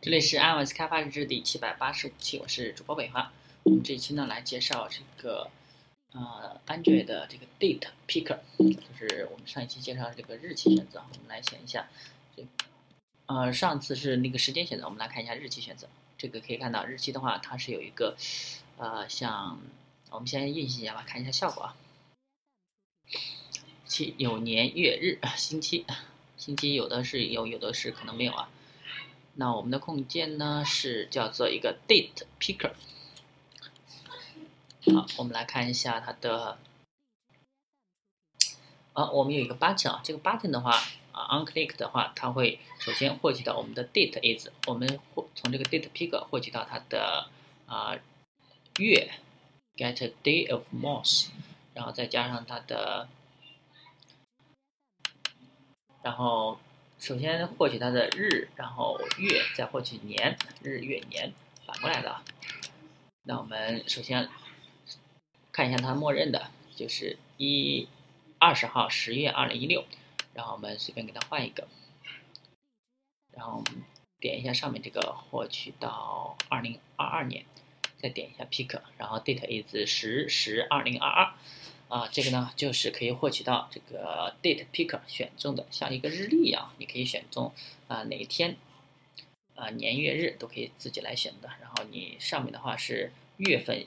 这里是 iOS 开发日志第七百八十五期，我是主播北华。我们这一期呢来介绍这个呃 Android 的这个 Date Picker，就是我们上一期介绍这个日期选择。我们来选一下这呃上次是那个时间选择，我们来看一下日期选择。这个可以看到日期的话，它是有一个呃像我们先运行一下吧，看一下效果啊。期有年月日星期，星期有的是有，有的是可能没有啊。那我们的控件呢是叫做一个 Date Picker。好，我们来看一下它的，啊，我们有一个 button 啊，这个 button 的话啊，on click 的话，它会首先获取到我们的 date is，我们从这个 Date Picker 获取到它的啊月，get day of month，然后再加上它的，然后。首先获取它的日，然后月，再获取年，日月年反过来的。那我们首先看一下它默认的，就是一二十号十月二零一六，然后我们随便给它换一个，然后我们点一下上面这个获取到二零二二年，再点一下 pick，然后 date is 十十二零二二。啊，这个呢就是可以获取到这个 date picker 选中的，像一个日历一样，你可以选中啊哪一天，啊年月日都可以自己来选的。然后你上面的话是月份，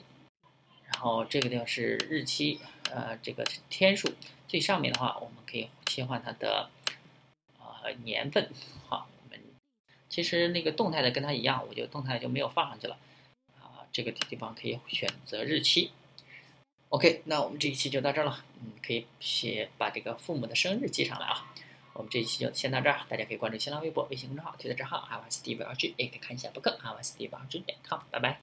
然后这个地方是日期，呃这个天数。最上面的话我们可以切换它的呃年份。好，我们其实那个动态的跟它一样，我就动态就没有放上去了。啊，这个地方可以选择日期。OK，那我们这一期就到这儿了。嗯，可以写把这个父母的生日记上来啊。我们这一期就先到这儿，大家可以关注新浪微博、微信公众号、推特账号 i w s t v r g 也可以看一下博客 i w s t v r g 点 com。拜拜。